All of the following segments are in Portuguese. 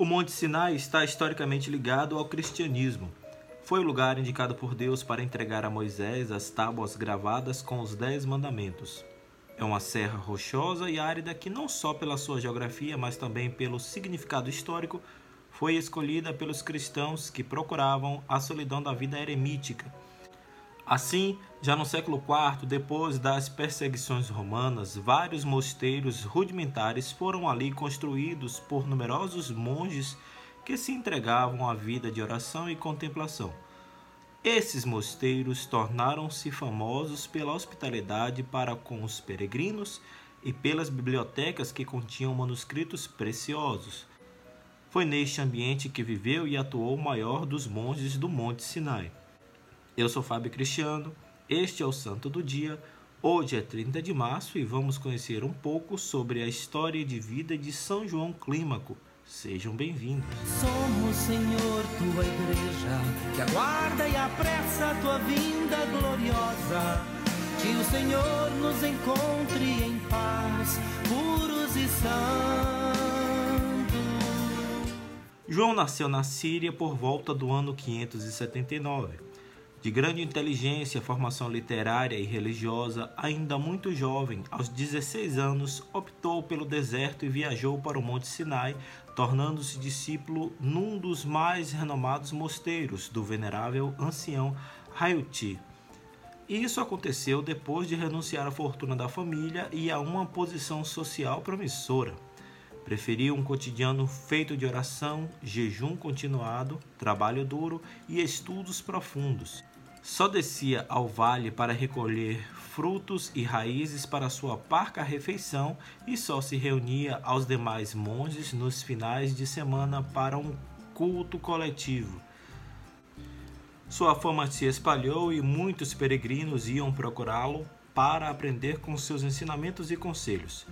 O Monte Sinai está historicamente ligado ao cristianismo. Foi o lugar indicado por Deus para entregar a Moisés as tábuas gravadas com os Dez Mandamentos. É uma serra rochosa e árida que, não só pela sua geografia, mas também pelo significado histórico, foi escolhida pelos cristãos que procuravam a solidão da vida eremítica. Assim, já no século IV, depois das perseguições romanas, vários mosteiros rudimentares foram ali construídos por numerosos monges que se entregavam à vida de oração e contemplação. Esses mosteiros tornaram-se famosos pela hospitalidade para com os peregrinos e pelas bibliotecas que continham manuscritos preciosos. Foi neste ambiente que viveu e atuou o maior dos monges do Monte Sinai. Eu sou Fábio Cristiano, este é o Santo do Dia. Hoje é 30 de março e vamos conhecer um pouco sobre a história de vida de São João Clímaco Sejam bem-vindos. Somos, Senhor, tua igreja, que aguarda e apressa a tua vinda gloriosa. Que o Senhor nos encontre em paz, puros e santos. João nasceu na Síria por volta do ano 579 de grande inteligência, formação literária e religiosa, ainda muito jovem, aos 16 anos, optou pelo deserto e viajou para o Monte Sinai, tornando-se discípulo num dos mais renomados mosteiros do venerável ancião Hayuti. Isso aconteceu depois de renunciar à fortuna da família e a uma posição social promissora. Preferiu um cotidiano feito de oração, jejum continuado, trabalho duro e estudos profundos. Só descia ao vale para recolher frutos e raízes para sua parca refeição e só se reunia aos demais monges nos finais de semana para um culto coletivo. Sua fama se espalhou e muitos peregrinos iam procurá-lo para aprender com seus ensinamentos e conselhos.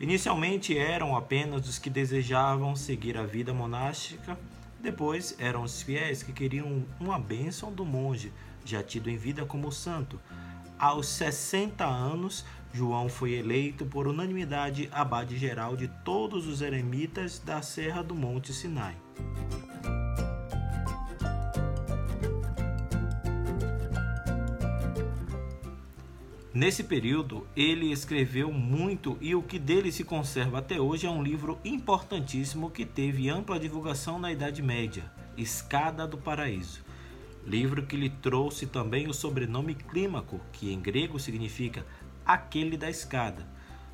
Inicialmente eram apenas os que desejavam seguir a vida monástica, depois eram os fiéis que queriam uma bênção do monge já tido em vida como santo. Aos 60 anos, João foi eleito por unanimidade abade geral de todos os eremitas da Serra do Monte Sinai. Nesse período, ele escreveu muito e o que dele se conserva até hoje é um livro importantíssimo que teve ampla divulgação na Idade Média, Escada do Paraíso livro que lhe trouxe também o sobrenome Clímaco, que em grego significa aquele da escada.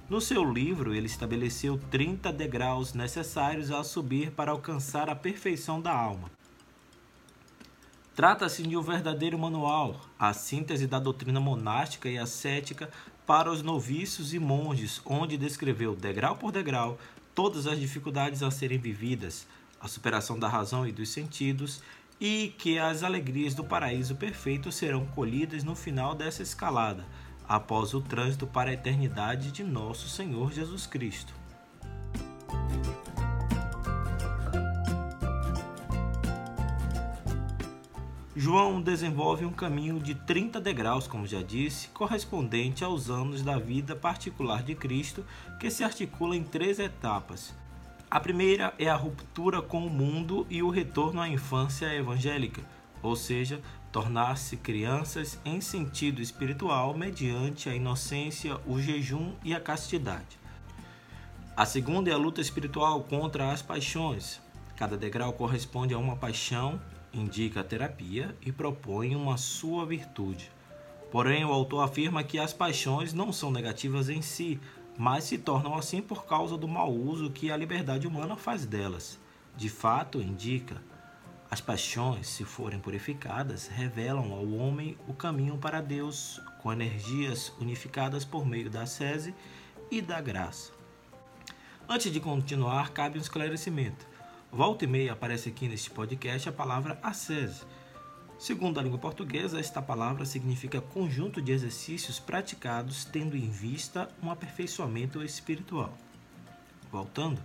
No seu livro, ele estabeleceu 30 degraus necessários a subir para alcançar a perfeição da alma. Trata-se de um verdadeiro manual, a síntese da doutrina monástica e ascética para os noviços e monges, onde descreveu degrau por degrau todas as dificuldades a serem vividas, a superação da razão e dos sentidos e que as alegrias do paraíso perfeito serão colhidas no final dessa escalada, após o trânsito para a eternidade de nosso Senhor Jesus Cristo. João desenvolve um caminho de 30 degraus, como já disse, correspondente aos anos da vida particular de Cristo, que se articula em três etapas, a primeira é a ruptura com o mundo e o retorno à infância evangélica, ou seja, tornar-se crianças em sentido espiritual mediante a inocência, o jejum e a castidade. A segunda é a luta espiritual contra as paixões. Cada degrau corresponde a uma paixão, indica a terapia e propõe uma sua virtude. Porém, o autor afirma que as paixões não são negativas em si, mas se tornam assim por causa do mau uso que a liberdade humana faz delas. De fato, indica, as paixões, se forem purificadas, revelam ao homem o caminho para Deus, com energias unificadas por meio da sese e da graça. Antes de continuar, cabe um esclarecimento. Volta e meia aparece aqui neste podcast a palavra ascese Segundo a língua portuguesa, esta palavra significa conjunto de exercícios praticados tendo em vista um aperfeiçoamento espiritual. Voltando,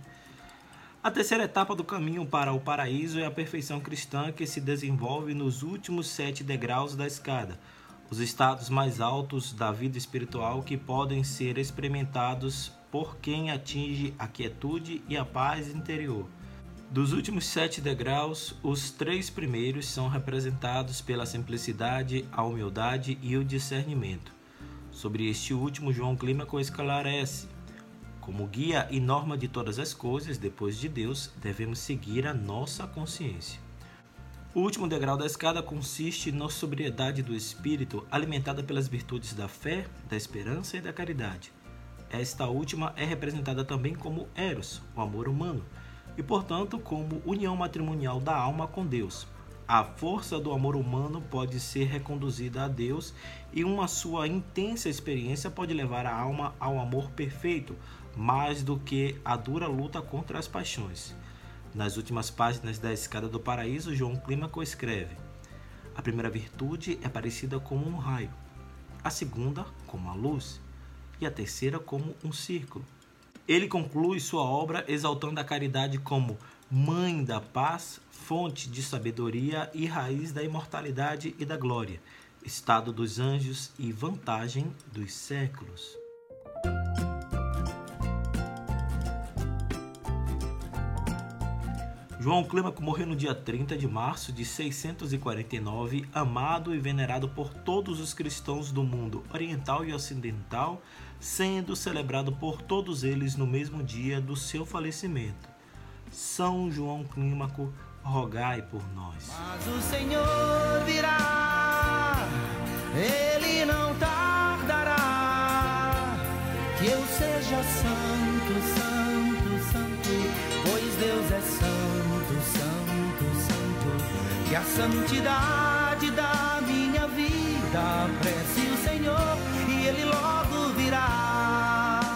a terceira etapa do caminho para o paraíso é a perfeição cristã que se desenvolve nos últimos sete degraus da escada, os estados mais altos da vida espiritual que podem ser experimentados por quem atinge a quietude e a paz interior. Dos últimos sete degraus, os três primeiros são representados pela simplicidade, a humildade e o discernimento. Sobre este último, João Clímaco esclarece: como guia e norma de todas as coisas, depois de Deus, devemos seguir a nossa consciência. O último degrau da escada consiste na sobriedade do espírito, alimentada pelas virtudes da fé, da esperança e da caridade. Esta última é representada também como Eros, o amor humano, e, portanto, como união matrimonial da alma com Deus. A força do amor humano pode ser reconduzida a Deus e uma sua intensa experiência pode levar a alma ao amor perfeito, mais do que a dura luta contra as paixões. Nas últimas páginas da Escada do Paraíso, João Clímaco escreve: A primeira virtude é parecida como um raio, a segunda como a luz e a terceira como um círculo. Ele conclui sua obra exaltando a caridade como mãe da paz, fonte de sabedoria e raiz da imortalidade e da glória, estado dos anjos e vantagem dos séculos. João Clímaco morreu no dia 30 de março de 649, amado e venerado por todos os cristãos do mundo oriental e ocidental, sendo celebrado por todos eles no mesmo dia do seu falecimento. São João Clímaco, rogai por nós. Mas o Senhor virá, ele não tardará, que eu seja santo, santo, santo, pois Deus é santo, santo, santo, que a santidade da minha vida presta